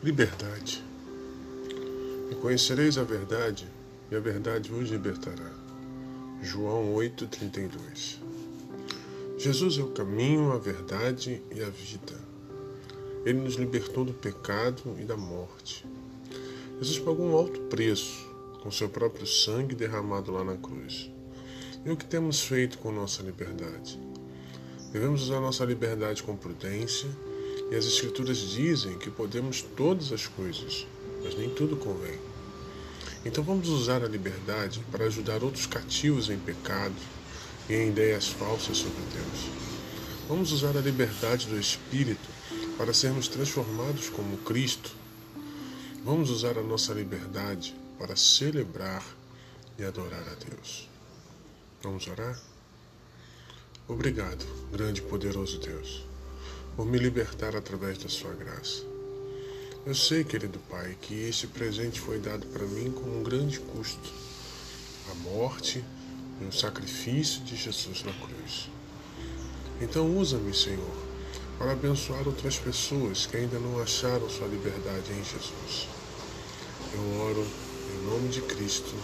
Liberdade. E conhecereis a verdade, e a verdade vos libertará. João 8,32 Jesus é o caminho, a verdade e a vida. Ele nos libertou do pecado e da morte. Jesus pagou um alto preço com seu próprio sangue derramado lá na cruz. E o que temos feito com nossa liberdade? Devemos usar nossa liberdade com prudência e as Escrituras dizem que podemos todas as coisas, mas nem tudo convém. Então vamos usar a liberdade para ajudar outros cativos em pecado e em ideias falsas sobre Deus. Vamos usar a liberdade do Espírito para sermos transformados como Cristo. Vamos usar a nossa liberdade para celebrar e adorar a Deus. Vamos orar? Obrigado, grande e poderoso Deus por me libertar através da sua graça. Eu sei, querido Pai, que esse presente foi dado para mim com um grande custo a morte e o sacrifício de Jesus na cruz. Então, usa-me, Senhor, para abençoar outras pessoas que ainda não acharam sua liberdade em Jesus. Eu oro em nome de Cristo.